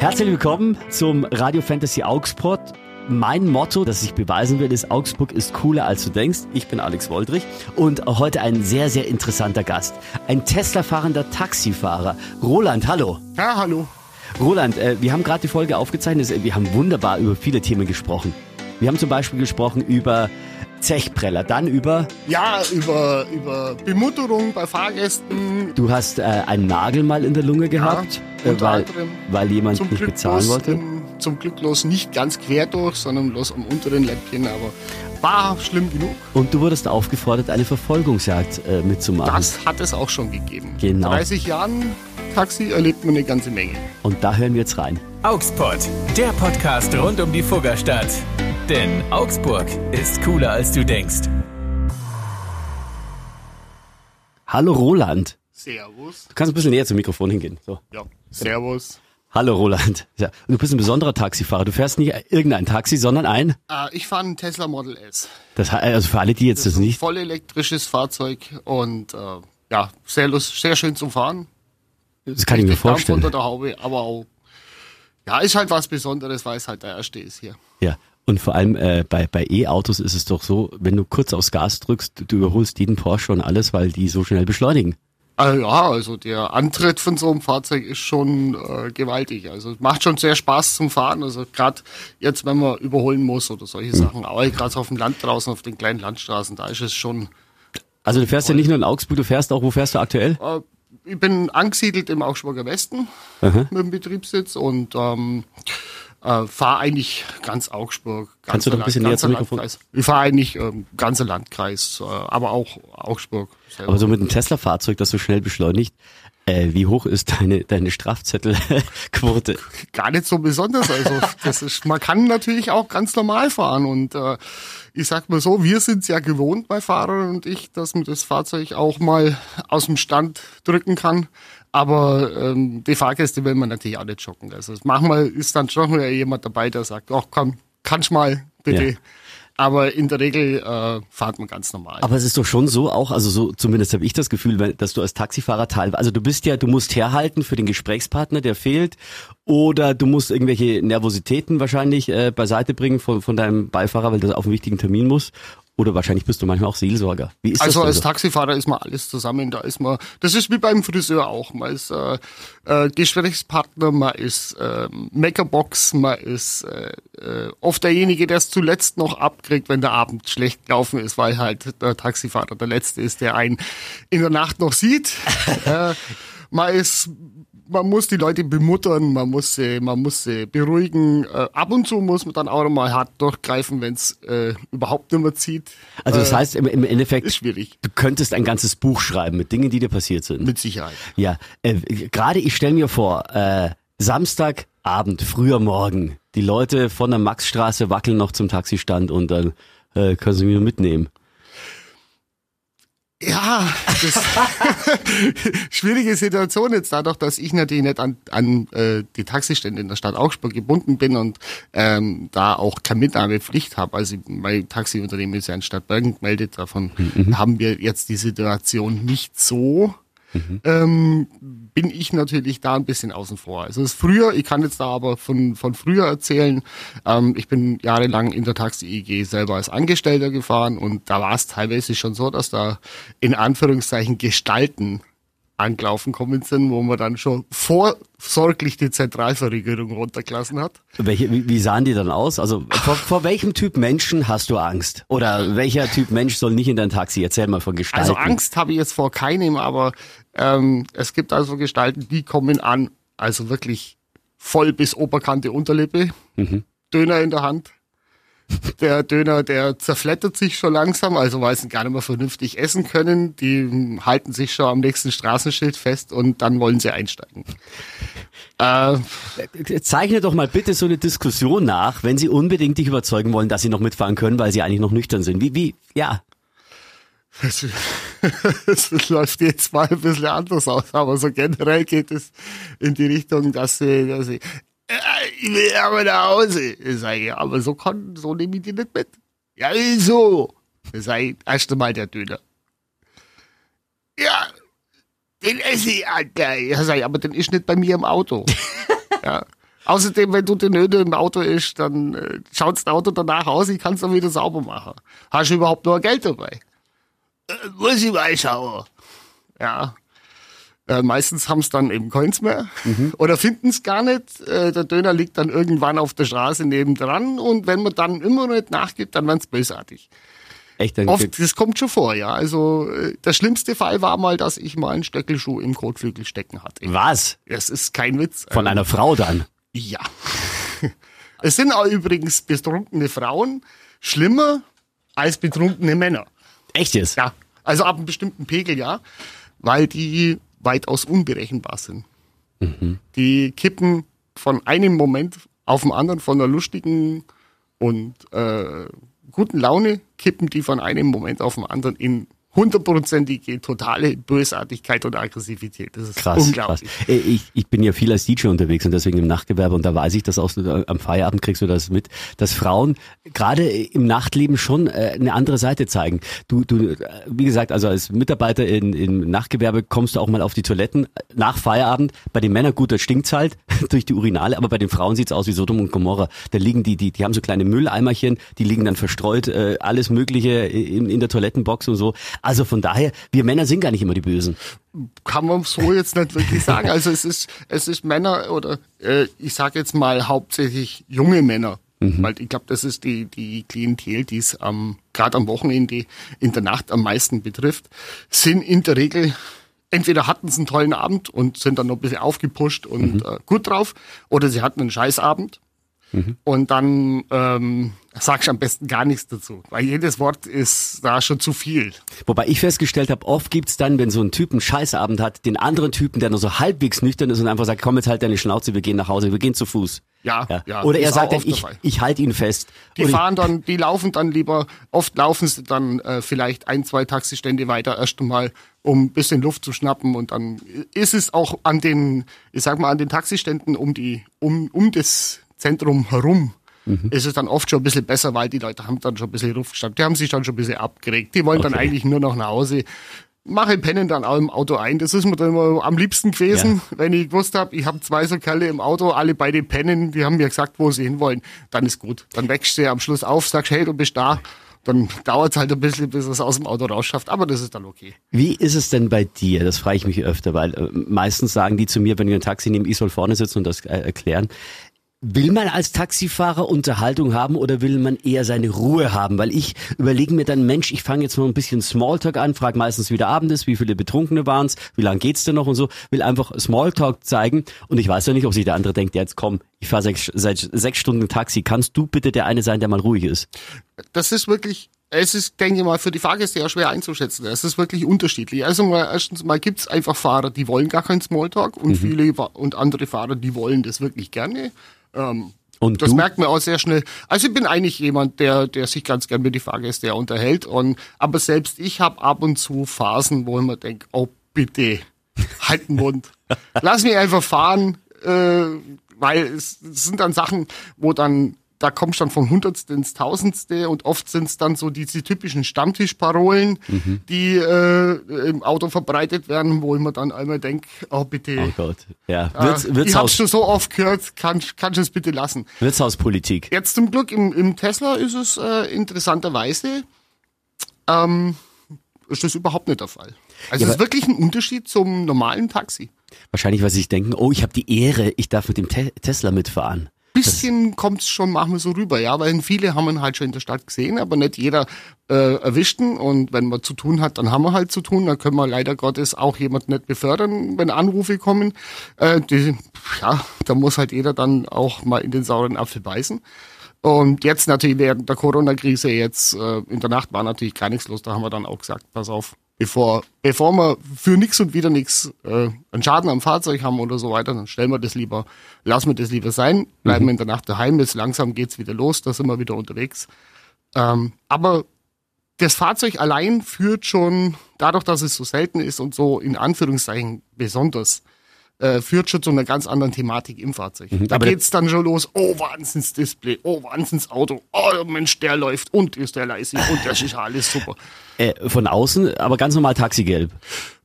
Herzlich willkommen zum Radio Fantasy Augsburg. Mein Motto, das ich beweisen will, ist, Augsburg ist cooler als du denkst. Ich bin Alex Woldrich und heute ein sehr, sehr interessanter Gast. Ein Tesla-fahrender Taxifahrer. Roland, hallo. Ja, hallo. Roland, äh, wir haben gerade die Folge aufgezeichnet. Wir haben wunderbar über viele Themen gesprochen. Wir haben zum Beispiel gesprochen über Zechpreller, dann über... Ja, über, über Bemutterung bei Fahrgästen. Du hast äh, einen Nagel mal in der Lunge gehabt, ja, äh, weil, weil jemand nicht Glück bezahlen wollte. Zum Glück los nicht ganz quer durch, sondern los am unteren Läppchen, aber war schlimm genug. Und du wurdest aufgefordert, eine Verfolgungsjagd äh, mitzumachen. Das hat es auch schon gegeben. Genau. 30 Jahren Taxi erlebt man eine ganze Menge. Und da hören wir jetzt rein. Augsburg, der Podcast rund um die Fuggerstadt. Denn Augsburg ist cooler als du denkst. Hallo Roland. Servus. Du kannst ein bisschen näher zum Mikrofon hingehen. So. Ja, Servus. Hallo Roland. Ja, du bist ein besonderer Taxifahrer. Du fährst nicht irgendein Taxi, sondern ein. Äh, ich fahre einen Tesla Model S. Das, also für alle, die jetzt das ein nicht. voll elektrisches Fahrzeug und äh, ja, sehr, lust, sehr schön zum Fahren. Das kann ich mir Richtig Dampf vorstellen. unter der Haube, aber auch, ja, ist halt was Besonderes, weil es halt der erste ist hier. Ja. Und vor allem äh, bei, bei E-Autos ist es doch so, wenn du kurz aufs Gas drückst, du überholst jeden Porsche und alles, weil die so schnell beschleunigen. Ah, ja, also der Antritt von so einem Fahrzeug ist schon äh, gewaltig. Also es macht schon sehr Spaß zum Fahren. Also gerade jetzt, wenn man überholen muss oder solche Sachen, aber gerade auf dem Land draußen, auf den kleinen Landstraßen, da ist es schon. Also du fährst ja nicht nur in Augsburg, du fährst auch, wo fährst du aktuell? Äh, ich bin angesiedelt im Augsburger Westen Aha. mit dem Betriebssitz und ähm, äh, fahre eigentlich ganz Augsburg. Kannst du doch ein bisschen näher zum Mikrofon- Landkreis. Ich fahre eigentlich ähm, ganzer Landkreis, äh, aber auch Augsburg. Aber so mit einem Tesla-Fahrzeug, das so schnell beschleunigt, äh, wie hoch ist deine, deine Strafzettelquote? gar nicht so besonders. Also das ist, man kann natürlich auch ganz normal fahren und äh, ich sag mal so, wir sind ja gewohnt bei Fahrern und ich, dass man das Fahrzeug auch mal aus dem Stand drücken kann. Aber ähm, die Fahrgäste will man natürlich auch nicht schocken. Also manchmal ist dann schon wieder jemand dabei, der sagt, ach komm, kannst mal bitte. Ja. Aber in der Regel äh, fahrt man ganz normal. Aber es ist doch schon so auch, also so zumindest habe ich das Gefühl, dass du als Taxifahrer teilweise, also du bist ja, du musst herhalten für den Gesprächspartner, der fehlt, oder du musst irgendwelche Nervositäten wahrscheinlich äh, beiseite bringen von, von deinem Beifahrer, weil das auf einen wichtigen Termin muss. Oder wahrscheinlich bist du manchmal auch Seelsorger. Wie ist Also das als so? Taxifahrer ist man alles zusammen. Da ist man, das ist wie beim Friseur auch. Man ist äh, äh, Gesprächspartner, man ist äh, Makerbox, man ist äh, äh, oft derjenige, der es zuletzt noch abkriegt, wenn der Abend schlecht gelaufen ist, weil halt der Taxifahrer der Letzte ist, der einen in der Nacht noch sieht. äh, man ist man muss die Leute bemuttern, man muss sie, man muss sie beruhigen. Äh, ab und zu muss man dann auch mal hart durchgreifen, wenn es äh, überhaupt nicht mehr zieht. Also das äh, heißt im, im Endeffekt, ist schwierig. du könntest ein ganzes Buch schreiben mit Dingen, die dir passiert sind. Mit Sicherheit. Ja, äh, gerade ich stelle mir vor, äh, Samstagabend, früher Morgen, die Leute von der Maxstraße wackeln noch zum Taxistand und dann äh, können sie mich mitnehmen. Ja, das schwierige Situation jetzt dadurch, dass ich natürlich nicht an, an äh, die Taxistände in der Stadt Augsburg gebunden bin und ähm, da auch keine Mitnahmepflicht habe. Also mein Taxiunternehmen ist ja in Stadtbergen gemeldet, davon haben wir jetzt die Situation nicht so. Ähm, bin ich natürlich da ein bisschen außen vor. Also es ist früher, ich kann jetzt da aber von, von früher erzählen, ähm, ich bin jahrelang in der Taxi-IG selber als Angestellter gefahren und da war es teilweise schon so, dass da in Anführungszeichen Gestalten angelaufen kommen sind, wo man dann schon vorsorglich die Zentralverriegelung runtergelassen hat. Welche, wie, wie sahen die dann aus? Also vor, vor welchem Typ Menschen hast du Angst? Oder welcher Typ Mensch soll nicht in dein Taxi? Erzähl mal von Gestalten. Also Angst habe ich jetzt vor keinem, aber ähm, es gibt also Gestalten, die kommen an, also wirklich voll bis Oberkante Unterlippe, Döner in der Hand. Der Döner, der zerflettert sich schon langsam, also weil sie gar nicht mehr vernünftig essen können. Die halten sich schon am nächsten Straßenschild fest und dann wollen sie einsteigen. Äh, Zeichne doch mal bitte so eine Diskussion nach, wenn sie unbedingt dich überzeugen wollen, dass sie noch mitfahren können, weil sie eigentlich noch nüchtern sind. Wie, wie, ja. Es, läuft jetzt mal ein bisschen anders aus, aber so generell geht es in die Richtung, dass sie, dass sie äh, ich will aber nach Hause. Ich sage, ja, aber so, kann, so nehme ich die nicht mit. Ja, wieso? Ich sage, erst einmal der Döner. Ja, den esse ich gleich. Ich sage, aber den ist nicht bei mir im Auto. ja. Außerdem, wenn du den Öde im Auto ist, dann äh, schaut das Auto danach aus, ich kann es dann wieder sauber machen. Hast du überhaupt noch Geld dabei? Äh, muss ich mal schauen. Ja. Äh, meistens haben es dann eben Coins mehr mhm. oder finden es gar nicht. Äh, der Döner liegt dann irgendwann auf der Straße nebendran und wenn man dann immer noch nicht nachgibt, dann werden es bösartig. Echt? Oft, das kommt schon vor, ja. Also äh, der schlimmste Fall war mal, dass ich mal einen Stöckelschuh im Kotflügel stecken hatte. Was? Es ist kein Witz. Von einer Frau dann? Ja. Es sind auch übrigens betrunkene Frauen schlimmer als betrunkene Männer. Echt jetzt? Ja. Also ab einem bestimmten Pegel, ja. Weil die weitaus unberechenbar sind. Mhm. Die kippen von einem Moment auf den anderen, von einer lustigen und äh, guten Laune, kippen die von einem Moment auf den anderen in hundertprozentige totale Bösartigkeit und Aggressivität. Das ist krass, unglaublich. Krass. Äh, ich, ich bin ja viel als DJ unterwegs und deswegen im Nachtgewerbe und da weiß ich das auch so, am Feierabend kriegst du das mit, dass Frauen gerade im Nachtleben schon äh, eine andere Seite zeigen. Du, du, wie gesagt, also als Mitarbeiter in, im Nachtgewerbe kommst du auch mal auf die Toiletten nach Feierabend. Bei den Männern gut, da stinkt's halt durch die Urinale, aber bei den Frauen sieht's aus wie Sodom und Gomorra. Da liegen die, die, die haben so kleine Mülleimerchen, die liegen dann verstreut, äh, alles Mögliche in, in der Toilettenbox und so. Also von daher, wir Männer sind gar nicht immer die Bösen. Kann man so jetzt nicht wirklich sagen. Also es ist, es ist Männer oder äh, ich sage jetzt mal hauptsächlich junge Männer. Mhm. Weil ich glaube, das ist die, die Klientel, die es ähm, gerade am Wochenende in der Nacht am meisten betrifft, sind in der Regel entweder hatten sie einen tollen Abend und sind dann noch ein bisschen aufgepusht und mhm. äh, gut drauf, oder sie hatten einen Scheißabend Mhm. Und dann ähm, sagst du am besten gar nichts dazu, weil jedes Wort ist da schon zu viel. Wobei ich festgestellt habe, oft gibt's dann, wenn so ein Typ einen Scheißabend hat, den anderen Typen, der nur so halbwegs nüchtern ist und einfach sagt, komm jetzt halt deine Schnauze, wir gehen nach Hause, wir gehen zu Fuß. Ja, ja. ja Oder er sagt dann, ich, ich halte ihn fest. Die Oder fahren dann, die laufen dann lieber, oft laufen sie dann äh, vielleicht ein, zwei Taxistände weiter erst einmal, um ein bisschen Luft zu schnappen und dann ist es auch an den, ich sag mal, an den Taxiständen um die, um, um das Zentrum herum mhm. ist es dann oft schon ein bisschen besser, weil die Leute haben dann schon ein bisschen Luft gestanden. Die haben sich dann schon ein bisschen abgeregt. Die wollen okay. dann eigentlich nur noch nach Hause. Mache pennen dann auch im Auto ein. Das ist mir dann immer am liebsten gewesen, ja. wenn ich gewusst habe, ich habe zwei so Kerle im Auto, alle beide pennen, die haben mir gesagt, wo sie hinwollen. Dann ist gut. Dann wächst du am Schluss auf, sagst, hey, du bist da dann dauert es halt ein bisschen, bis es aus dem Auto rausschafft, aber das ist dann okay. Wie ist es denn bei dir? Das frage ich mich öfter, weil äh, meistens sagen die zu mir, wenn ich ein Taxi nehme, ich soll vorne sitzen und das äh, erklären. Will man als Taxifahrer Unterhaltung haben oder will man eher seine Ruhe haben? Weil ich überlege mir dann, Mensch, ich fange jetzt mal ein bisschen Smalltalk an, frage meistens, wie der Abend ist, wie viele Betrunkene waren's, wie lange geht's denn noch und so, will einfach Smalltalk zeigen und ich weiß ja nicht, ob sich der andere denkt, ja, jetzt komm, ich fahre sech, seit sechs Stunden Taxi, kannst du bitte der eine sein, der mal ruhig ist? Das ist wirklich es ist, denke ich mal, für die Fahrgäste ja schwer einzuschätzen. Es ist wirklich unterschiedlich. Also mal, erstens mal gibt's einfach Fahrer, die wollen gar keinen Smalltalk und mhm. viele und andere Fahrer, die wollen das wirklich gerne. Ähm, und das du? merkt man auch sehr schnell. Also ich bin eigentlich jemand, der, der sich ganz gern mit die Fahrgäste unterhält. Und, aber selbst ich habe ab und zu Phasen, wo ich mir denke, oh bitte, halt den Mund. Lass mich einfach fahren, äh, weil es, es sind dann Sachen, wo dann da kommst du dann von Hundertste ins Tausendste und oft sind es dann so diese typischen Stammtischparolen, mhm. die äh, im Auto verbreitet werden, wo ich mir dann einmal denke, oh bitte. Oh Gott, ja. Wirts, äh, ich hab's schon so oft gehört, kannst kann du es bitte lassen. Wirtshauspolitik. Jetzt zum Glück im, im Tesla ist es äh, interessanterweise, ähm, ist das überhaupt nicht der Fall. Also ja, es ist wirklich ein Unterschied zum normalen Taxi. Wahrscheinlich, weil sie sich denken, oh, ich habe die Ehre, ich darf mit dem Te Tesla mitfahren bisschen kommt's schon manchmal so rüber, ja, weil viele haben ihn halt schon in der Stadt gesehen, aber nicht jeder äh, erwischten. Und wenn man zu tun hat, dann haben wir halt zu tun. Dann können wir leider Gottes auch jemand nicht befördern, wenn Anrufe kommen. Äh, die, ja, da muss halt jeder dann auch mal in den sauren Apfel beißen. Und jetzt natürlich während der Corona-Krise, jetzt äh, in der Nacht war natürlich gar nichts los. Da haben wir dann auch gesagt, pass auf, bevor, bevor wir für nichts und wieder nichts äh, einen Schaden am Fahrzeug haben oder so weiter, dann stellen wir das lieber, lassen wir das lieber sein, bleiben mhm. in der Nacht daheim, jetzt langsam geht's wieder los, da sind wir wieder unterwegs. Ähm, aber das Fahrzeug allein führt schon, dadurch, dass es so selten ist und so in Anführungszeichen besonders, äh, führt schon zu einer ganz anderen Thematik im Fahrzeug. Mhm, da geht's dann schon los, oh, Wahnsinns Display, oh, Wahnsinns Auto, oh, Mensch, der läuft und ist der leise und das ist alles super. Äh, von außen, aber ganz normal Taxigelb.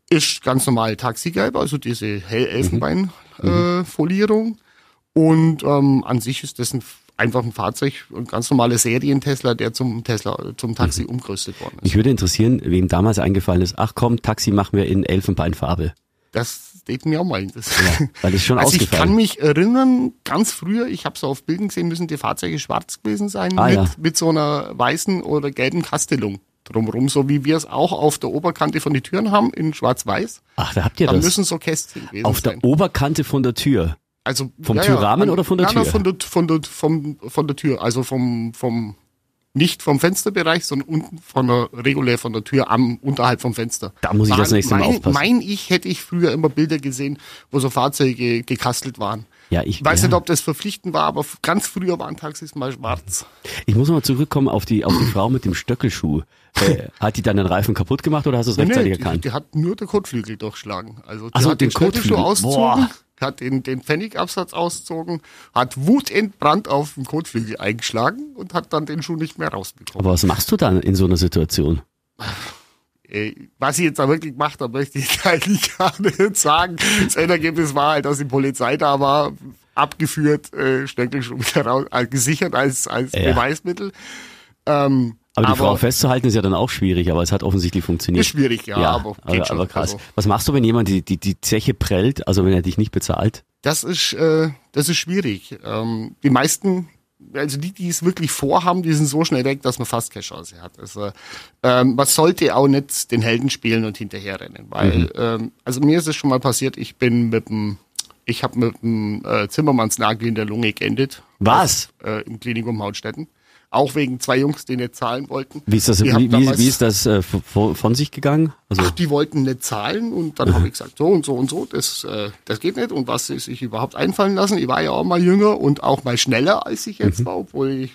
Ist ganz normal Taxigelb, also diese hell Elfenbein-Folierung. Mhm. Äh, Und ähm, an sich ist das ein, einfach ein Fahrzeug, ein ganz normaler Serien-Tesla, der zum Tesla, zum Taxi Mhm. umgerüstet worden ist. Mich würde interessieren, wem damals eingefallen ist, ach komm, Taxi machen wir in Elfenbeinfarbe. Das steht mir auch mal. Das, Ja, weil das ist schon also ich kann mich erinnern, ganz früher, ich habe so auf Bildern gesehen, müssen die Fahrzeuge schwarz gewesen sein, Ah, mit, ja. mit so einer weißen oder gelben Kastellung drumherum, so wie wir es auch auf der Oberkante von den Türen haben, in schwarz-weiß. Ach, da habt ihr Da das. müssen so Kästchen gewesen Auf sein. der Oberkante von der Tür. Also Vom Türrahmen oder von der nein, nein, Tür? von der, von der, vom, von der Tür, also vom, vom, nicht vom Fensterbereich, sondern unten von der, regulär von der Tür am, unterhalb vom Fenster. Da muss ich das nächste Mal mein, aufpassen. Mein ich, hätte ich früher immer Bilder gesehen, wo so Fahrzeuge gekastelt waren. Ja, ich, weiß ja. nicht, ob das verpflichtend war, aber ganz früher waren Taxis mal schwarz. Ich muss mal zurückkommen auf die, auf die Frau mit dem Stöckelschuh. Äh, hat die dann den Reifen kaputt gemacht oder hast du es rechtzeitig die, erkannt? die hat nur der Kotflügel durchschlagen. Also die so, hat den den, Stöckelschuh Kotflügel. ausgezogen, Boah. Hat den, den Pfennigabsatz ausgezogen, hat wutentbrannt auf den Kotflügel eingeschlagen und hat dann den Schuh nicht mehr rausbekommen. Aber was machst du dann in so einer Situation? Äh, was ich jetzt da wirklich gemacht habe, möchte ich eigentlich gar nicht sagen. Das Endergebnis war halt, dass die Polizei da war, abgeführt, äh, Stöckelschuh wieder raus, äh, gesichert als, als Ja. Beweismittel. Ähm, Aber die Frau festzuhalten ist ja dann auch schwierig, aber es hat offensichtlich funktioniert. Ist schwierig, ja, aber geht aber, schon. aber krass. Also- Was machst du, wenn jemand die, die, die Zeche prellt, also wenn er dich nicht bezahlt? Das ist, äh, das ist schwierig. Ähm, die meisten, also die, die es wirklich vorhaben, die sind so schnell weg, dass man fast keine Chance hat. Also, ähm, man sollte auch nicht den Helden spielen und hinterherrennen, weil, ähm, also mir ist es schon mal passiert, ich bin mit dem, ich habe mit dem äh, Zimmermannsnagel in der Lunge geendet. Was? Äh, Im Klinikum Hautstetten. Auch wegen zwei Jungs, die nicht zahlen wollten. Wie ist das, wie, wie, wie ist das äh, von, sich gegangen? Also, Ach, die wollten nicht zahlen und dann habe ich gesagt, so und so und so, das, äh, das geht nicht und was sie sich überhaupt einfallen lassen. Ich war ja auch mal jünger und auch mal schneller, als ich Mhm. jetzt war, obwohl ich,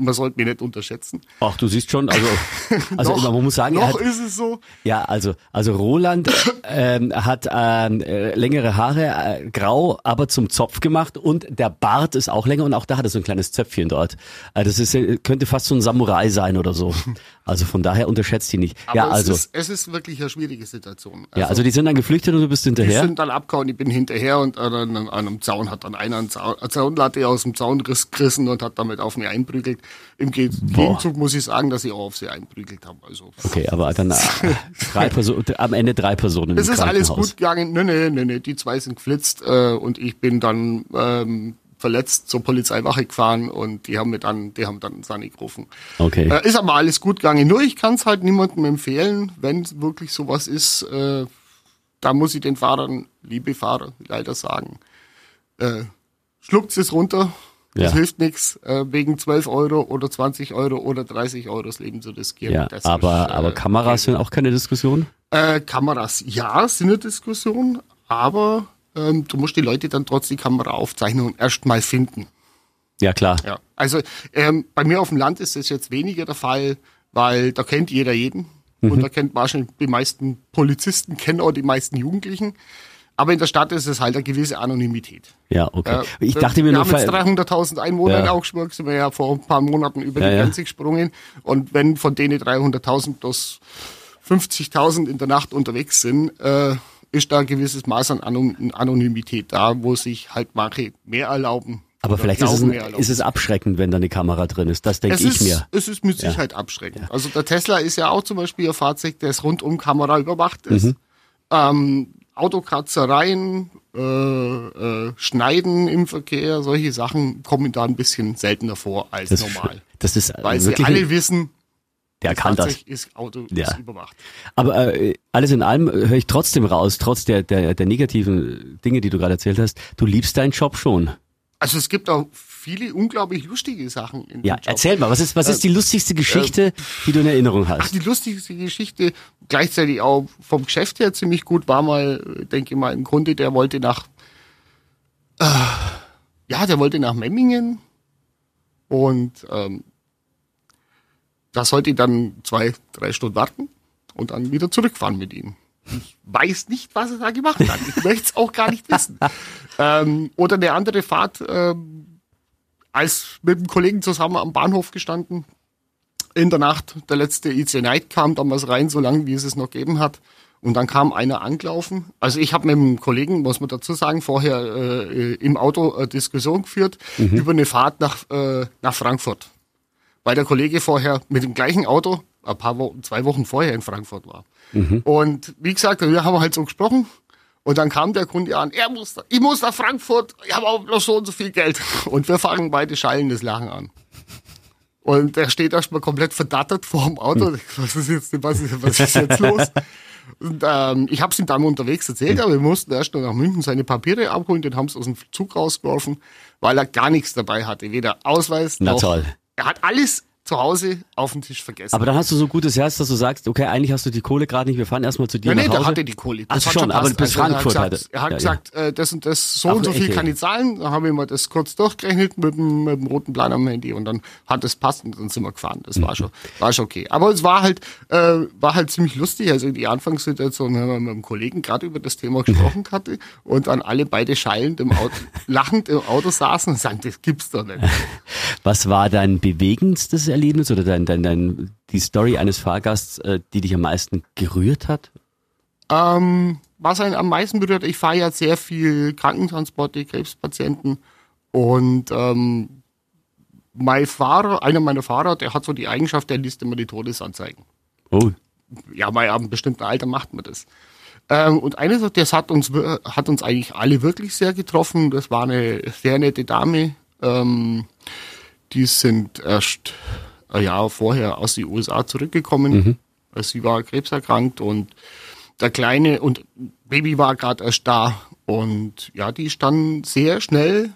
man sollte mich nicht unterschätzen. ach, du siehst schon, also, also Noch- man muss sagen, noch hat, ist es so. ja, also, also Roland ähm, hat ähm, äh, längere Haare, äh, grau, aber zum Zopf gemacht und der Bart ist auch länger und auch da hat er so ein kleines Zöpfchen dort. Äh, das ist, äh, könnte fast so ein Samurai sein oder so. Also von daher unterschätzt ihn nicht. Aber ja, also, es, ist, es ist wirklich eine schwierige Situation. ja, also die sind dann geflüchtet und du bist die hinterher. sind dann abgehauen, ich bin hinterher und an einem, an einem Zaun hat dann einer einen Zaun, eine Zaunlatte aus dem Zaun riss- gerissen und hat damit auf mich einprügelt. Im Ge Gegenzug muss ich sagen, dass ich auch auf sie einprügelt habe. Also Okay, aber dann äh, drei Personen, am Ende drei Personen Es im ist alles gut gegangen. Nee, nee, nee, nee. Die zwei sind geflitzt äh, und ich bin dann ähm, verletzt zur Polizeiwache gefahren und die haben mir dann, die haben dann Sani gerufen. Okay. Äh, ist aber alles gut gegangen. Nur ich kann es halt niemandem empfehlen, wenn wirklich sowas ist. Äh, da muss ich den Fahrern, liebe Fahrer, leider sagen, äh, schluckt es runter. Das Ja. hilft nichts, äh, wegen 12 Euro oder 20 Euro oder 30 Euro das Leben zu riskieren. Ja, Das aber, ist, äh, aber Kameras sind auch keine Diskussion? äh, Kameras, ja, sind eine Diskussion, aber ähm, du musst die Leute dann trotz die Kamera aufzeichnen und erst mal finden. Ja, klar. Ja. Also ähm, bei mir auf dem Land ist das jetzt weniger der Fall, weil da kennt jeder jeden Mhm. und da kennt wahrscheinlich die meisten Polizisten, kennen auch die meisten Jugendlichen. Aber in der Stadt ist es halt eine gewisse Anonymität. Ja, okay. Ich dachte mir wir nur, haben jetzt ver- 300.000 Einwohner Ja. in Augsburg, sind wir ja vor ein paar Monaten über Ja, die ja. Grenze gesprungen. Und wenn von denen 300.000 plus 50.000 in der Nacht unterwegs sind, äh, ist da ein gewisses Maß an Anon- Anonymität da, wo sich halt manche mehr erlauben. aber vielleicht ist es, ein, ist es abschreckend, wenn da eine Kamera drin ist. Das denke ich ist, mir. Es ist mit Sicherheit abschreckend. Also der Tesla ist ja auch zum Beispiel ein Fahrzeug, das rundum Kamera überwacht ist. Mhm. Ähm, Autokratzereien, äh, äh, Schneiden im Verkehr, solche Sachen kommen da ein bisschen seltener vor als Das, ist- normal. das ist Weil sie alle wissen, der kann das. Ist Auto Ja. ist überwacht. Aber äh, alles in allem höre ich trotzdem raus, trotz der, der, der negativen Dinge, die du gerade erzählt hast, du liebst deinen Job schon. Also es gibt auch viele unglaublich lustige Sachen in Ja, erzähl mal, was ist, was ist die lustigste Geschichte, die du in Erinnerung Ach, hast? die lustigste Geschichte, gleichzeitig auch vom Geschäft her ziemlich gut, war mal, äh, denke ich mal, ein Kunde, der wollte nach, äh, ja, der wollte nach Memmingen und ähm, da sollte ich dann zwei, drei Stunden warten und dann wieder zurückfahren mit ihm. Ich weiß nicht, was er da gemacht hat. Ich möchte es auch gar nicht wissen. Ähm, oder eine andere Fahrt, ähm, als mit einem Kollegen zusammen am Bahnhof gestanden, in der Nacht der letzte IC Night kam damals rein, so lange wie es es noch gegeben hat. Und dann kam einer angelaufen. Also ich habe mit einem Kollegen, muss man dazu sagen, vorher äh, im Auto äh, Diskussion geführt mhm. über eine Fahrt nach, äh, nach Frankfurt. Weil der Kollege vorher mit dem gleichen Auto ein paar Wochen, zwei Wochen vorher in Frankfurt war. Mhm. Und wie gesagt, wir haben halt so gesprochen. Und dann kam der Kunde an, er muss, ich muss nach Frankfurt, ich habe auch noch so und so viel Geld. Und wir fangen beide schallendes Lachen an. Und er steht erstmal komplett verdattert vor dem Auto. Hm. Was ist jetzt, was ist, was ist jetzt los? Und ähm, ich habe es ihm dann unterwegs erzählt, hm. aber wir mussten erst noch nach München seine Papiere abholen, den haben sie aus dem Zug rausgeworfen, weil er gar nichts dabei hatte. Weder Ausweis Na noch. Toll. Er hat alles zu Hause auf den Tisch vergessen. Aber dann hast du so gutes Herz, dass du sagst, okay, eigentlich hast du die Kohle gerade nicht, wir fahren erstmal zu dir ja, nee, nach Hause. der hatte die Kohle. Das Ach schon, schon aber bis also Frankfurt er hat gesagt, Er hat ja, gesagt, ja. Äh, das und das, so Ach, und so viel okay. kann ich zahlen. Da habe ich mal das kurz durchgerechnet mit dem, mit dem roten Plan am Handy und dann hat es passt und dann sind wir gefahren. Das mhm. war schon, war schon okay. Aber es war halt, äh, war halt ziemlich lustig. Also die Anfangssituation, wenn man mit einem Kollegen gerade über das Thema gesprochen hatte und dann alle beide schallend im Auto, lachend im Auto saßen und sagen, das gibt's doch nicht. Was war dein bewegendstes Erlebnis oder dein, dein dein, die Story eines Fahrgasts, äh, die dich am meisten gerührt hat? Ähm, was einen am meisten berührt, ich fahre ja sehr viel Krankentransporte, Krebspatienten und ähm, mein Fahrer, einer meiner Fahrer, der hat so die Eigenschaft, der liest immer die Todesanzeigen. Oh. Ja, bei einem bestimmten Alter macht man das. Ähm, und eines, das hat uns, hat uns eigentlich alle wirklich sehr getroffen. Das war eine sehr nette Dame. Ähm, die sind erst ein Jahr vorher aus den USA zurückgekommen. Mhm. Also sie war krebserkrankt und der Kleine und Baby war gerade erst da. Und ja, die standen sehr schnell,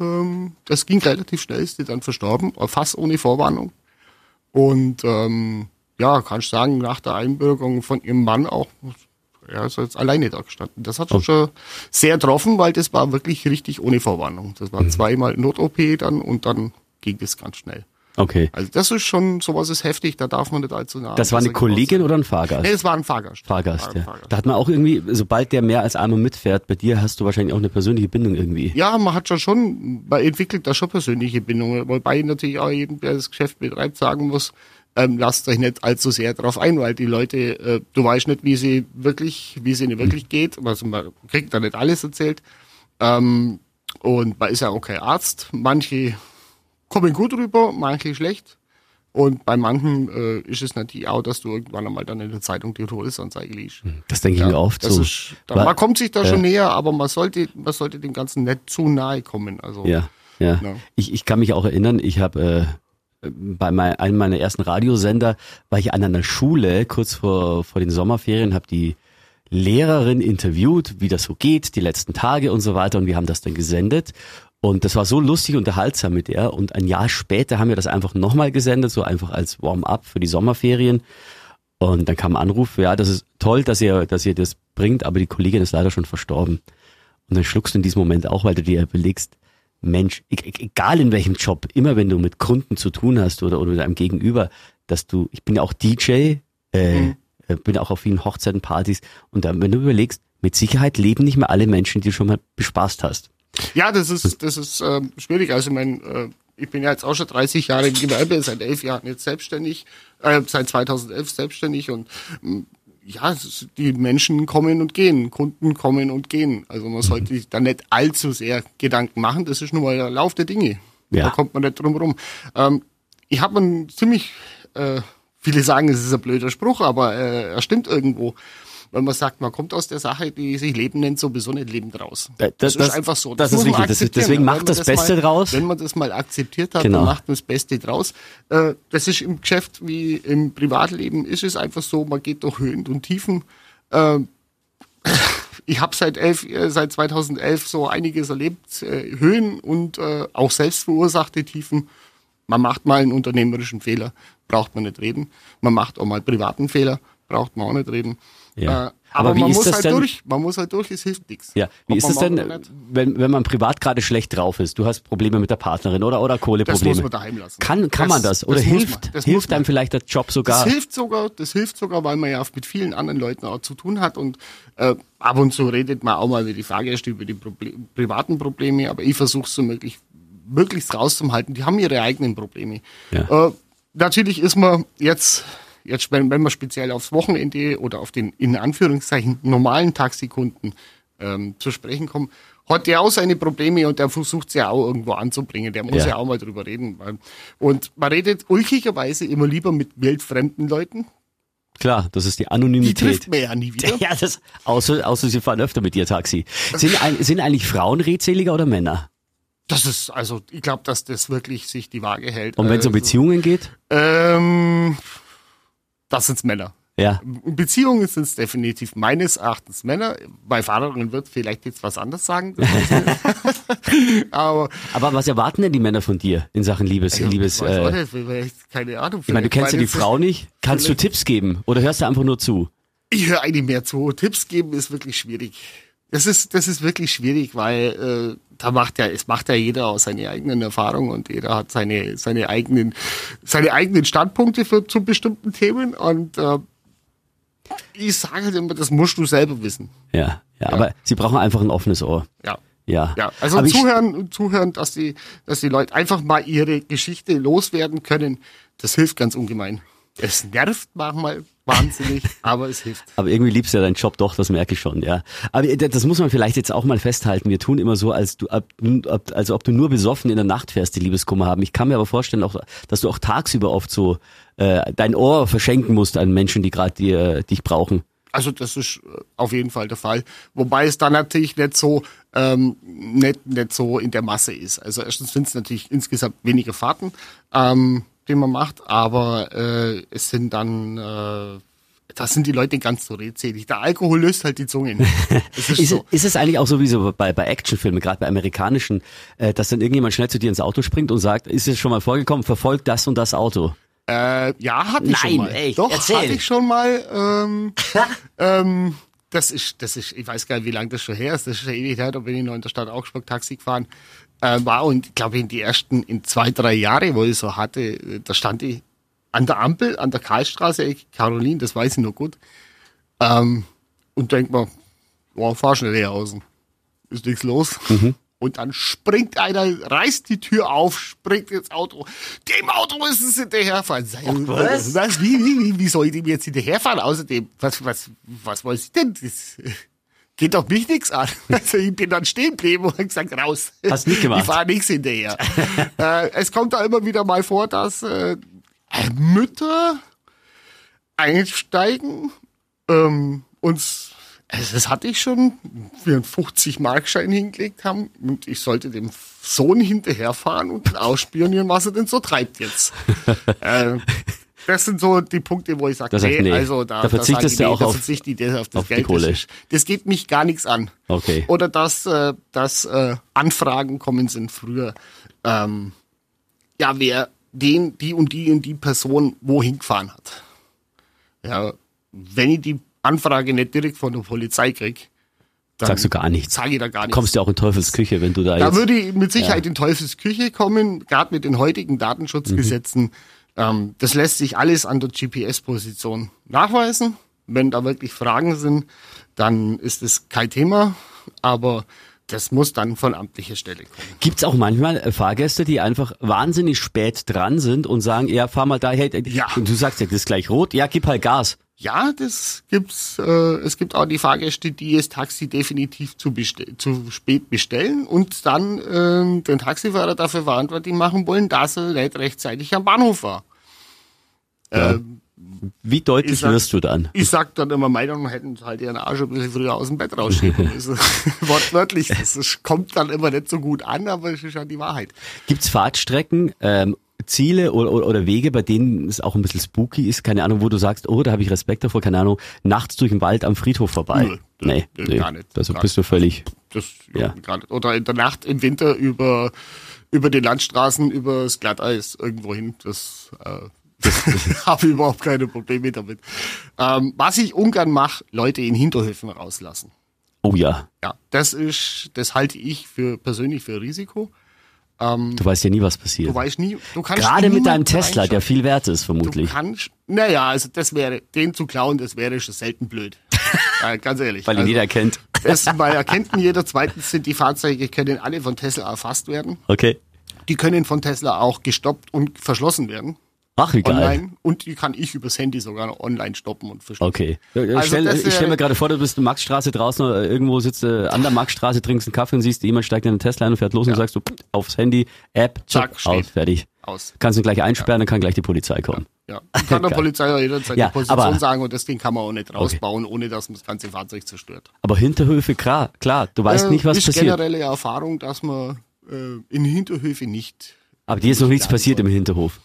ähm, das ging relativ schnell, ist die dann verstorben, fast ohne Vorwarnung. Und ähm, ja, kannst sagen, nach der Einbürgerung von ihrem Mann auch, ja, ist jetzt alleine da gestanden. Das hat oh. schon sehr getroffen, weil das war wirklich richtig ohne Vorwarnung. Das war mhm. zweimal Not-OP dann und dann ging es ganz schnell. Okay. Also das ist schon, sowas ist heftig, da darf man nicht allzu nah. Das war eine Kollegin oder ein Fahrgast? Nee, das war ein Fahrgast. Fahrgast, ja. Fahrgast. Da hat man auch irgendwie, sobald der mehr als einmal mitfährt, bei dir hast du wahrscheinlich auch eine persönliche Bindung irgendwie. Ja, man hat schon schon, man entwickelt da schon persönliche Bindungen, wobei natürlich auch jedem, der das Geschäft betreibt, sagen muss, ähm, lasst euch nicht allzu sehr drauf ein, weil die Leute, äh, du weißt nicht, wie sie wirklich, wie es ihnen wirklich geht, also man kriegt da nicht alles erzählt. Ähm, und man ist ja auch kein Arzt. Manche kommen gut rüber, manche schlecht. Und bei manchen äh, ist es natürlich auch, dass du irgendwann einmal dann in der Zeitung die Todesanzeige liest. Hm, das denke ich ja, mir oft so. Ist, da, man kommt sich da äh, schon näher, aber man sollte, man sollte dem Ganzen nicht zu nahe kommen. Also, ja, ja. ja. Ich, ich kann mich auch erinnern, ich habe äh, bei mein, einem meiner ersten Radiosender war ich an einer Schule kurz vor, vor den Sommerferien, habe die Lehrerin interviewt, wie das so geht, die letzten Tage und so weiter und wir haben das dann gesendet und das war so lustig und unterhaltsam mit der. Und ein Jahr später haben wir das einfach nochmal gesendet, so einfach als Warm-up für die Sommerferien. Und dann kam ein Anruf, ja, das ist toll, dass ihr, dass ihr das bringt, aber die Kollegin ist leider schon verstorben. Und dann schluckst du in diesem Moment auch, weil du dir überlegst, Mensch, e-, e-, egal in welchem Job, immer wenn du mit Kunden zu tun hast oder, oder mit einem Gegenüber, dass du, ich bin ja auch DJ, äh, mhm. Äh, bin auch auf vielen Hochzeiten, Partys und dann, wenn du überlegst, mit Sicherheit leben nicht mehr alle Menschen, die du schon mal bespaßt hast. Ja, das ist, das ist äh, schwierig. Also ich meine, äh, ich bin ja jetzt auch schon 30 Jahre im Gewerbe, seit elf Jahren jetzt selbstständig, äh, seit 2011 selbstständig und äh, ja, die Menschen kommen und gehen, Kunden kommen und gehen. Also man sollte sich da nicht allzu sehr Gedanken machen. Das ist nun mal der Lauf der Dinge. Ja. Da kommt man nicht drum rum. Ähm, ich habe einen ziemlich, äh, viele sagen, es ist ein blöder Spruch, aber äh, er stimmt irgendwo weil man sagt, man kommt aus der Sache, die sich Leben nennt, sowieso nicht Leben draus. Das, das, das ist einfach so. Das, das ist richtig. Das, deswegen macht das, das Beste mal, draus. Wenn man das mal akzeptiert hat, genau. dann macht man das Beste draus. Äh, das ist im Geschäft wie im Privatleben ist es einfach so, man geht durch Höhen und Tiefen. Äh, ich habe seit elf, äh, seit 2011 so einiges erlebt, Höhen und auch selbst verursachte Tiefen. Man macht mal einen unternehmerischen Fehler, braucht man nicht reden. Man macht auch mal privaten Fehler, braucht man auch nicht reden. Ja. Äh, aber, aber man muss halt denn, durch, man muss halt durch, es hilft nichts. Ja, wie ist es denn, wenn, wenn man privat gerade schlecht drauf ist? Du hast Probleme mit der Partnerin oder, oder Kohleprobleme. Das muss man daheim lassen. Kann, kann das, man das? Oder das hilft, das hilft einem vielleicht der Job sogar? Das hilft sogar, das hilft sogar, weil man ja mit vielen anderen Leuten auch zu tun hat und äh, ab und zu redet man auch mal, wie die erst über die Problem, privaten Probleme, aber ich versuche es so möglich, möglichst rauszuhalten. Die haben ihre eigenen Probleme. Ja. Äh, natürlich ist man jetzt jetzt wenn, wenn wir speziell aufs Wochenende oder auf den in Anführungszeichen normalen Taxikunden ähm, zu sprechen kommen, hat der auch seine Probleme und der versucht sie ja auch irgendwo anzubringen. Der muss ja, Ja. auch mal drüber reden. Und man redet ulkigerweise immer lieber mit wildfremden Leuten. Klar, das ist die Die Anonymität. trifft man ja nie wieder. Ja, das, außer, außer sie fahren öfter mit dir Taxi. Sind, sind eigentlich Frauen redseliger oder Männer? Das ist, also ich glaube, dass das wirklich sich die Waage hält. Und wenn es um Also, Beziehungen geht? Ähm, das sind's Männer. Ja. Beziehungen sind es definitiv meines Erachtens Männer. Bei Fahrerinnen wird vielleicht jetzt was anderes sagen. Aber Aber was erwarten denn die Männer von dir in Sachen Liebes, Liebes, ich weiß auch äh, vielleicht, keine Ahnung. ich meine, du kennst ja die Frau nicht. Kannst du Tipps geben? Oder hörst du einfach nur zu? Ich höre eigentlich mehr zu. Tipps geben ist wirklich schwierig. Das ist, das ist wirklich schwierig, weil äh, da macht ja, es macht ja jeder aus seine eigenen Erfahrungen und jeder hat seine, seine eigenen, seine eigenen Standpunkte für zu bestimmten Themen und äh, ich sage halt immer, das musst du selber wissen. Ja, ja, aber sie brauchen einfach ein offenes Ohr. Ja. Ja. Ja, also aber zuhören, zuhören, dass die, dass die Leute einfach mal ihre Geschichte loswerden können, das hilft ganz ungemein. Es nervt manchmal wahnsinnig, aber es hilft. Aber irgendwie liebst du ja deinen Job doch, das merke ich schon, ja. Aber äh, das muss man vielleicht jetzt auch mal festhalten. Wir tun immer so, als du, ab- ab- also ob du nur besoffen in der Nacht fährst, die Liebeskummer haben. Ich kann mir aber vorstellen, auch, dass du auch tagsüber oft so äh, dein Ohr verschenken musst an Menschen, die gerade dir dich brauchen. Also das ist äh, auf jeden Fall der Fall. Wobei es dann natürlich nicht so ähm, nicht, nicht so in der Masse ist. Also erstens sind es natürlich insgesamt weniger Fahrten, ähm, die man macht, aber äh, es sind dann äh, da sind die Leute ganz so redselig. Der Alkohol löst halt die Zungen. Das ist Ist, so. es, ist es eigentlich auch so wie so bei, bei Actionfilmen, gerade bei amerikanischen, äh, dass dann irgendjemand schnell zu dir ins Auto springt und sagt, ist es schon mal vorgekommen, verfolgt das und das Auto? Äh, ja, hatte ich schon Nein, mal. echt? Doch, Erzähl. hatte ich schon mal. Ähm, ähm, das ist, das ist, ich weiß gar nicht, wie lange das schon her ist. Das ist schon ewig her, da bin ich noch in der Stadt Augsburg Taxi gefahren. Äh, war und ich glaube in die ersten, in zwei, drei Jahre, wo ich so hatte, da stand ich an der Ampel, an der Karlstraße, Caroline, das weiß ich noch gut. Ähm, und denk mal, boah, fahr schnell hier außen. Ist nichts los. Und dann springt einer, reißt die Tür auf, springt ins Auto. Dem Auto müssen sie hinterherfahren. Sag ich, was? was? Wie, wie, wie, wie soll ich dem jetzt hinterherfahren? Außerdem, was, was, was wollen Sie denn? Das geht doch mich nichts an. Also ich bin dann stehen geblieben und gesagt, raus. Hast nicht gemacht. Ich fahre nichts hinterher. äh, es kommt da immer wieder mal vor, dass äh, Mütter einsteigen, ähm, uns, also das hatte ich schon, wir einen 50-Markschein hingelegt haben und ich sollte dem Sohn hinterherfahren und ausspionieren, was er denn so treibt jetzt. äh, das sind so die Punkte, wo ich sage, nee, nee. also da, Da verzichtest sag ich, du auch da auf- verzichte ich das auf das auf Geld. Das, das geht mich gar nichts an. Okay. Oder dass, äh, dass äh, Anfragen kommen sind früher. Ähm, ja, wer den, die und die und die Person wohin gefahren hat. Ja, wenn ich die Anfrage nicht direkt von der Polizei krieg, dann Sagst du gar nichts. sage ich da gar nichts. Kommst du auch in Teufels Küche, wenn du da, Da jetzt... würde ich mit Sicherheit in Teufels Küche kommen, gerade mit den heutigen Datenschutzgesetzen. Ähm, das lässt sich alles an der GPS-Position nachweisen. Wenn da wirklich Fragen sind, dann ist es kein Thema, aber das muss dann von amtlicher Stelle kommen. Gibt's auch manchmal äh, Fahrgäste, die einfach wahnsinnig spät dran sind und sagen, ja, fahr mal da, hey, Ja. und du sagst ja, das ist gleich rot, ja, gib halt Gas. Ja, das gibt's. Äh, es gibt auch die Fahrgäste, die das Taxi definitiv zu, bestell zu spät bestellen und dann ähm, den Taxifahrer dafür verantwortlich machen wollen, dass er nicht rechtzeitig am Bahnhof war. Ähm, Wie deutlich Ich sag- wirst du dann? Ich sag dann immer, Meinung hätten halt ihren Arsch ein bisschen früher aus dem Bett rausschieben müssen. Wortwörtlich. Das kommt dann immer nicht so gut an, aber es ist ja die Wahrheit. Gibt's Fahrtstrecken, ähm, Ziele oder, oder, Wege, bei denen es auch ein bisschen spooky ist? Keine Ahnung, wo du sagst, oh, da habe ich Respekt davor, keine Ahnung, nachts durch den Wald am Friedhof vorbei. Nö, nee, nee, gar nicht, Also bist du völlig... Das Ja. gar nicht. Oder in der Nacht, im Winter über, über die Landstraßen, über das Glatteis irgendwo hin. Das, äh, habe ich überhaupt keine Probleme damit. Ähm, was ich ungern mache, Leute in Hinterhöfen rauslassen. Oh ja, Ja, das ist, das halte ich für persönlich für Risiko. Du weißt ja nie, was passiert. Du weißt nie, du kannst Gerade mit deinem Tesla, der viel wert ist, Du vermutlich. kannst, naja, also das wäre, den zu klauen, das wäre schon selten blöd. ja, ganz ehrlich. Weil ihn also, jeder kennt. Das, weil erkennt ihn jeder. Zweitens sind die Fahrzeuge, können alle von Tesla erfasst werden. Okay. Die können von Tesla auch gestoppt und verschlossen werden. Ach, wie geil. online und die kann ich übers Handy sogar noch online stoppen und verschlüsseln. Okay. Also stell, das ich stelle mir gerade vor, du bist in der Maxstraße draußen oder irgendwo sitzt äh, an der Maxstraße, trinkst einen Kaffee und siehst, jemand steigt in den Tesla ein und fährt los und sagst du pff, aufs Handy, App, Zack, zack, aus, fertig. Aus. Kannst ihn gleich einsperren, dann kann gleich die Polizei kommen. Ja. Ich kann der. Polizei ja jederzeit Ja, die Position aber- sagen und das Ding kann man auch nicht rausbauen, ohne dass man das ganze Fahrzeug zerstört. Aber Hinterhöfe, klar, klar, du weißt Äh, nicht, was ist passiert. generelle Erfahrung, dass man äh, in Hinterhöfe nicht Aber dir ist noch nichts passiert im soll. Hinterhof.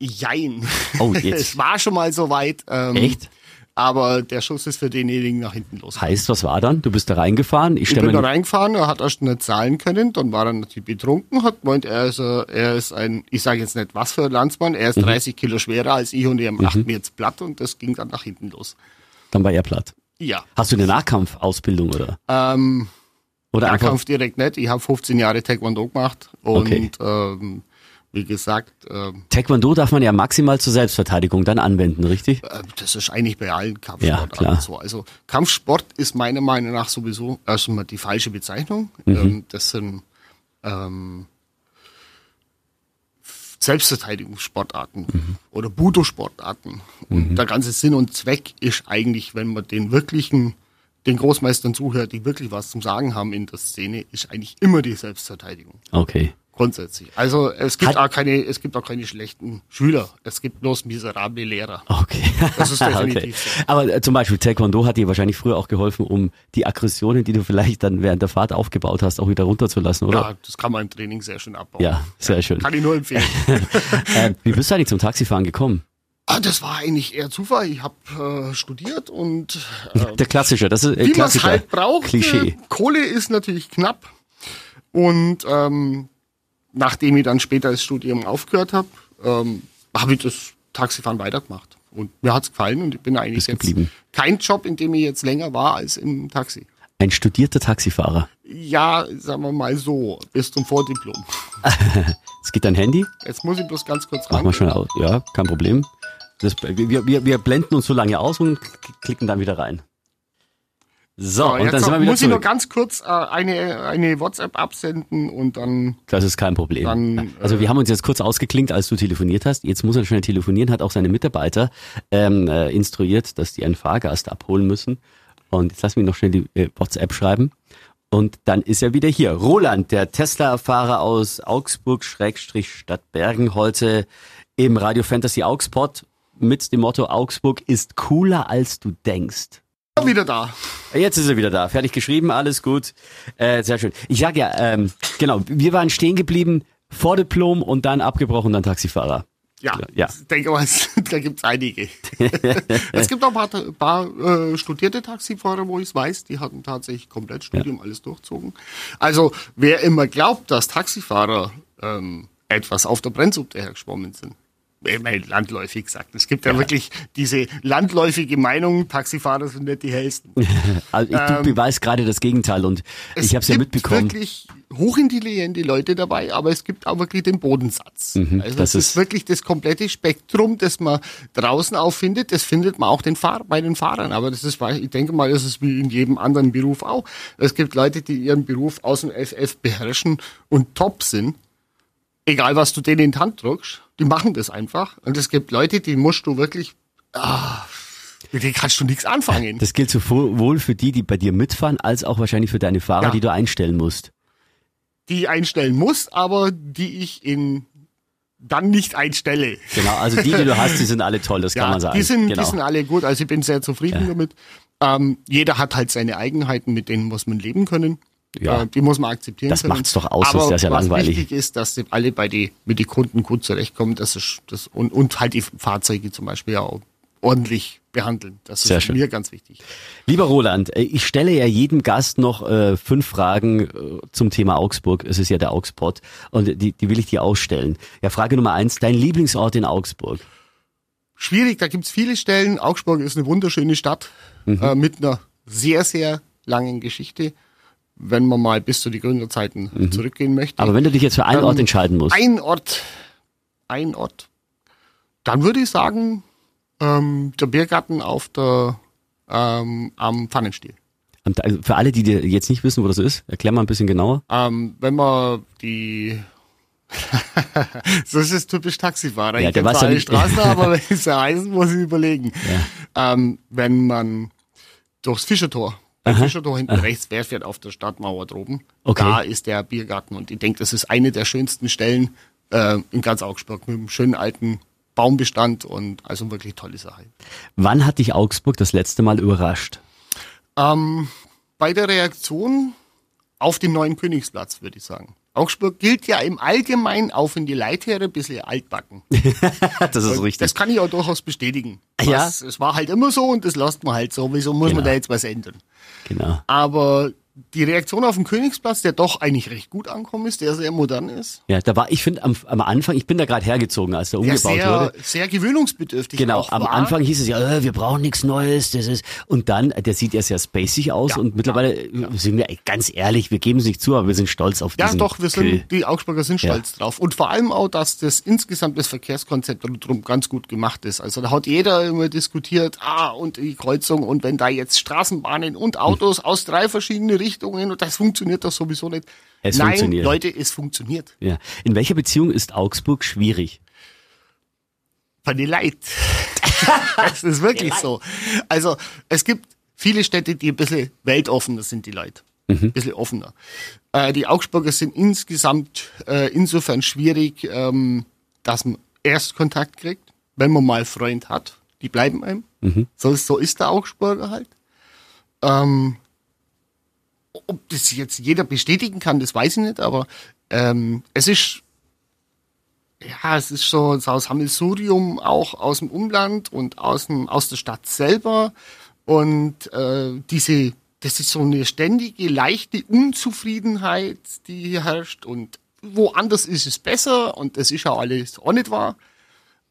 Jein. Oh, jetzt. es war schon mal so weit. Ähm, Echt? Aber der Schuss ist für denjenigen nach hinten los. Heißt, was war dann? Du bist da reingefahren, ich Ich bin da reingefahren, er hat erst nicht zahlen können, dann war er natürlich betrunken, hat gemeint, er ist, äh, er ist ein, ich sage jetzt nicht was für ein Landsmann, er ist Mhm. 30 Kilo schwerer als ich und er macht mir jetzt platt und das ging dann nach hinten los. dann war er platt. Ja, Hast du eine Nachkampfausbildung oder? ähm, Oder Nahkampf direkt nicht. Ich habe 15 Jahre Taekwondo gemacht und Okay. ähm, wie gesagt, ähm, Taekwondo darf man ja maximal zur Selbstverteidigung dann anwenden, richtig? äh, das ist eigentlich bei allen Ja, Kampfsportarten klar. so. Also Kampfsport ist meiner Meinung nach sowieso erstmal die falsche Bezeichnung. Mhm. Ähm, das sind ähm, Selbstverteidigungssportarten Mhm. oder Budo-Sportarten. Und der ganze Sinn und Zweck ist eigentlich, wenn man den wirklichen, den Großmeistern zuhört, die wirklich was zum Sagen haben in der Szene, ist eigentlich immer die Selbstverteidigung. Okay. Grundsätzlich. Also es gibt Hat- auch keine, es gibt auch keine schlechten Schüler. Es gibt bloß miserable Lehrer. Okay. Das ist definitiv okay. so. Aber äh, zum Beispiel Taekwondo hat dir wahrscheinlich früher auch geholfen, um die Aggressionen, die du vielleicht dann während der Fahrt aufgebaut hast, auch wieder runterzulassen, oder? Ja, das kann man im Training sehr schön abbauen. Ja, sehr schön. Kann ich nur empfehlen. Äh, wie bist du eigentlich zum Taxifahren gekommen? ah, das war eigentlich eher Zufall. Ich habe äh, studiert und äh, Der Klassische, das ist äh, wie man es halt braucht. Klischee. Äh, Kohle ist natürlich knapp. Und ähm, nachdem ich dann später das Studium aufgehört habe, ähm, habe ich das Taxifahren weitergemacht. Und mir hat's gefallen und ich bin eigentlich Bist jetzt geblieben. kein Job, in dem ich jetzt länger war als im Taxi. Ein studierter Taxifahrer. Ja, sagen wir mal so, bis zum Vordiplom. Es geht dein Handy? Jetzt muss ich bloß ganz kurz Mach ran. mal schnell aus. Ja, kein Problem. Das, wir, wir, wir blenden uns so lange aus und klicken dann wieder rein. So, So, und jetzt dann sind wir wieder muss ich noch zurück. ganz kurz äh, eine, eine WhatsApp absenden und dann Das ist kein Problem. Dann, also wir haben uns jetzt kurz ausgeklinkt, als du telefoniert hast. Jetzt muss er schnell telefonieren, hat auch seine Mitarbeiter ähm, äh, instruiert, dass die einen Fahrgast abholen müssen. Und jetzt lass mich noch schnell die äh, WhatsApp schreiben. Und dann ist er wieder hier. Roland, der Tesla-Fahrer aus Augsburg-Stadtbergen, heute im Radio Fantasy Augspot mit dem Motto Augsburg ist cooler als du denkst. Wieder da. Jetzt ist er wieder da. Fertig geschrieben, alles gut. Äh, sehr schön. Ich sag ja, ähm, genau, wir waren stehen geblieben vor Diplom und dann abgebrochen, dann Taxifahrer. Ja, Ja. ich denke mal, es- da gibt's einige. es gibt auch ein paar, paar äh, studierte Taxifahrer, wo ich es weiß, die hatten tatsächlich komplett Studium alles durchzogen. Also wer immer glaubt, dass Taxifahrer ähm, etwas auf der Brennsuppe hergeschwommen sind, ich meine, landläufig gesagt. Es gibt ja, wirklich diese landläufige Meinung, Taxifahrer sind nicht die hellsten. Also ich, du beweist gerade das Gegenteil und ich habe es ja gibt mitbekommen. wirklich hochintelligente Leute dabei, aber es gibt auch wirklich den Bodensatz. also Mhm, das es ist ist- wirklich das komplette Spektrum, das man draußen auffindet, das findet man auch den Fahr bei den Fahrern. Aber das ist, ich denke mal, das ist wie in jedem anderen Beruf auch. Es gibt Leute, die ihren Beruf aus dem FF beherrschen und top sind. Egal, was du denen in die Hand drückst, die machen das einfach. Und es gibt Leute, die musst du wirklich, ah, mit denen kannst du nichts anfangen. Das gilt sowohl für die, die bei dir mitfahren, als auch wahrscheinlich für deine Fahrer, Ja. die du einstellen musst. die einstellen muss, aber die ich in dann nicht einstelle. Genau, also die, die du hast, die sind alle toll, das kann man sagen. die sind, genau. die sind alle gut. Also ich bin sehr zufrieden damit. Ähm, jeder hat halt seine Eigenheiten, mit denen muss man leben können. Ja. Äh, die muss man akzeptieren Das können. macht's doch aus, Aber das ist ja was langweilig. wichtig ist, dass alle bei die, mit den Kunden gut zurechtkommen. Das ist das und, und halt die Fahrzeuge zum Beispiel auch ordentlich behandeln. Das Sehr ist schön. mir ganz wichtig. Lieber Roland, äh, ich stelle ja jedem Gast noch äh, fünf Fragen äh, zum Thema Augsburg. Es ist ja der Augspot und die, die will ich dir ausstellen. Ja, Frage Nummer eins, dein Lieblingsort in Augsburg? Schwierig, da gibt's viele Stellen. Augsburg ist eine wunderschöne Stadt Mhm. äh, mit einer sehr, sehr langen Geschichte, wenn man mal bis zu die Gründerzeiten zurückgehen möchte. Mhm. Aber wenn du dich jetzt für einen Ort entscheiden musst, Ein Ort, ein Ort. Dann würde ich sagen, ähm, der Biergarten auf der, ähm, am Pfannenstiel. also für alle, die dir jetzt nicht wissen, wo das ist, erklär mal ein bisschen genauer. Ähm, wenn man die das ist typisch Taxifahrer. Ja, ich der kenne zwar ja Straßen, aber wenn es ja heißt, muss ich überlegen. Ähm, wenn man durchs Fischertor, beim Fischertor hinten rechts, wer fährt auf der Stadtmauer droben, Okay. da ist der Biergarten und ich denke, das ist eine der schönsten Stellen äh, in ganz Augsburg mit einem schönen alten Baumbestand und also wirklich tolle Sache. Wann hat dich Augsburg das letzte Mal überrascht? Ähm, bei der Reaktion auf den neuen Königsplatz, würde ich sagen. Augsburg gilt ja im Allgemeinen auch in die Leitherre ein bisschen altbacken. das ist richtig. Das kann ich auch durchaus bestätigen. Ja. Es war halt immer so und das lässt man halt so. Wieso muss Genau. man da jetzt was ändern? genau. Aber die Reaktion auf den Königsplatz, der doch eigentlich recht gut ankommen ist, der sehr modern ist, Ja, da war, ich finde, am, am Anfang, ich bin da gerade hergezogen, als der der umgebaut sehr, wurde. sehr gewöhnungsbedürftig Genau, am war. Anfang hieß es ja, äh, wir brauchen nichts Neues, das ist und dann, der sieht ja sehr spacig aus Ja, und mittlerweile äh, sind wir ganz ehrlich, wir geben es nicht zu, aber wir sind stolz auf Ja, diesen doch, wir Grill. sind, die Augsburger sind Ja. stolz drauf. Und vor allem auch, dass das insgesamt das Verkehrskonzept drum ganz gut gemacht ist. Also da hat jeder immer diskutiert, ah, und die Kreuzung und wenn da jetzt Straßenbahnen und Autos aus drei verschiedenen Richtungen und das funktioniert doch sowieso nicht. Es Nein, funktioniert. Leute, es funktioniert. Ja. In welcher Beziehung ist Augsburg schwierig? Von den Leid. das ist wirklich so. Also es gibt viele Städte, die ein bisschen weltoffener sind, die Leute. Ein bisschen offener. Äh, die Augsburger sind insgesamt äh, insofern schwierig, ähm, dass man Erstkontakt kriegt, wenn man mal Freund hat. Die bleiben einem. So, so ist der Augsburger halt. Ähm, ob das jetzt jeder bestätigen kann, das weiß ich nicht, aber ähm, es ist ja, es ist so, aus Sammelsurium auch aus dem Umland und aus, dem, aus der Stadt selber. Und äh, diese, das ist so eine ständige, leichte Unzufriedenheit, die hier herrscht. Und woanders ist es besser und das ist ja alles auch nicht wahr.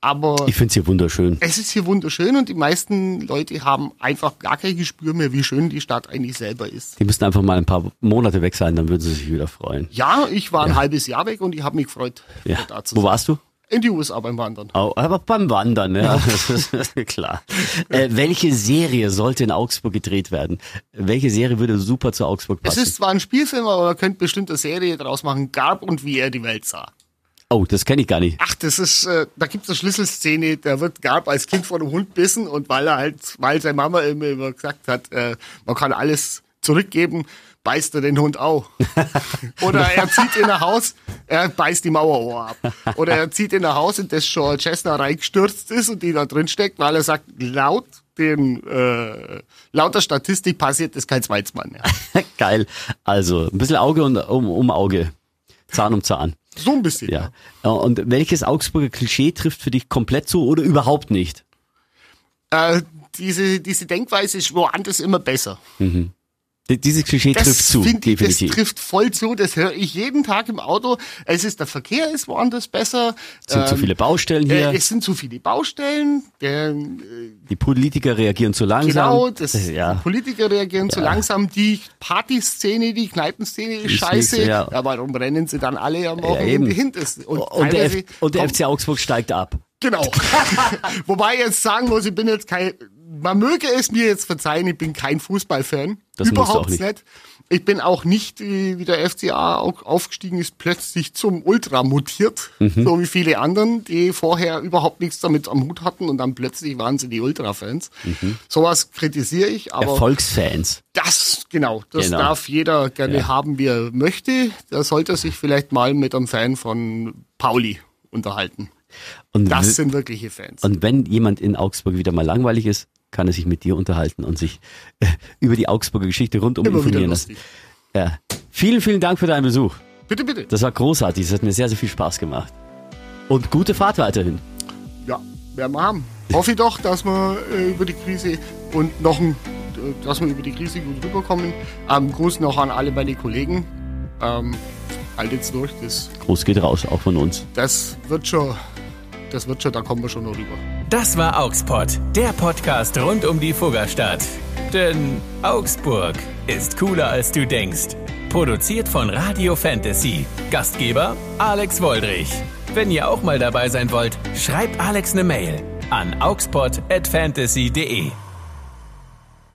Aber Ich finde es hier wunderschön. es ist hier wunderschön und die meisten Leute haben einfach gar kein Gespür mehr, wie schön die Stadt eigentlich selber ist. Die müssten einfach mal ein paar Monate weg sein, dann würden sie sich wieder freuen. Ja, ich war ein halbes Jahr weg und ich habe mich gefreut, Ja. da zu Wo sein. warst du? In die USA beim Wandern. Oh, aber beim Wandern, ja, das ist klar. Äh, welche Serie sollte in Augsburg gedreht werden? Welche Serie würde super zu Augsburg Es passen? ist zwar ein Spielfilm, aber man könnte bestimmt eine Serie draus machen, Garb und wie er die Welt sah. Oh, das kenne ich gar nicht. Ach, das ist, äh, da gibt's eine Schlüsselszene, da wird Garb als Kind von einem Hund bissen und weil er halt, weil seine Mama immer, immer gesagt hat, äh, man kann alles zurückgeben, beißt er den Hund auch. Oder er zieht in ein Haus, er beißt die Mauerohr ab. Oder er zieht in ein Haus, in das schon Cessna reingestürzt ist und die da drin steckt, weil er sagt, laut den, äh, laut der Statistik passiert ist kein Zweitsmann mehr. Geil. Also, ein bisschen Auge und um, um Auge. Zahn um Zahn. So ein bisschen. Ja. Äh, Und welches Augsburger Klischee trifft für dich komplett zu oder überhaupt nicht? Äh, diese, diese Denkweise ist woanders immer besser. D- Dieses Klischee trifft Das zu, finde ich, das definitiv. trifft voll zu. Das höre ich jeden Tag im Auto. Es ist der Verkehr ist woanders besser. Es sind zu Ähm, viele Baustellen hier. Äh, es sind zu viele Baustellen. Der, äh, die Politiker reagieren zu langsam. genau, das, Das- ja. die Politiker reagieren zu langsam. Die Partyszene, die Kneipenszene ist, Ist scheiße. nix, ja. ja. warum rennen sie dann alle am eben. Wochenende hinten? Und, Und der, F und der FC Augsburg steigt ab. Genau. Wobei ich jetzt sagen muss, ich bin jetzt kein, man möge es mir jetzt verzeihen, ich bin kein Fußballfan. Das Überhaupt nicht. nicht. Ich bin auch nicht, wie der FCA aufgestiegen ist, plötzlich zum Ultra mutiert, Mhm. so wie viele anderen, die vorher überhaupt nichts damit am Hut hatten und dann plötzlich waren sie die Ultra-Fans. Mhm. Sowas kritisiere ich, aber Erfolgsfans. das, genau, das Genau. darf jeder gerne Ja. haben, wie er möchte. Da sollte er sich vielleicht mal mit einem Fan von Pauli unterhalten. Und, Das sind wirkliche Fans. und wenn jemand in Augsburg wieder mal langweilig ist, kann er sich mit dir unterhalten und sich äh, über die Augsburger Geschichte rundum Immer informieren lassen. Ja. Vielen, vielen Dank für deinen Besuch. Bitte, bitte. Das war großartig. Das hat mir sehr, sehr viel Spaß gemacht. Und gute Fahrt weiterhin. Ja, werden wir haben. Hoffe ich doch, dass wir äh, über die Krise und noch ein, äh, dass wir über die Krise gut rüberkommen. Ähm, Gruß noch an alle meine Kollegen. Ähm, haltet's durch, das, Groß geht raus, auch von uns. das wird schon, das wird schon, da kommen wir schon noch rüber. Das war Augspot, der Podcast rund um die Fuggerstadt. Denn Augsburg ist cooler als du denkst. Produziert von Radio Fantasy. Gastgeber Alex Woldrich. Wenn ihr auch mal dabei sein wollt, schreibt Alex eine Mail an augspot@fantasy.de.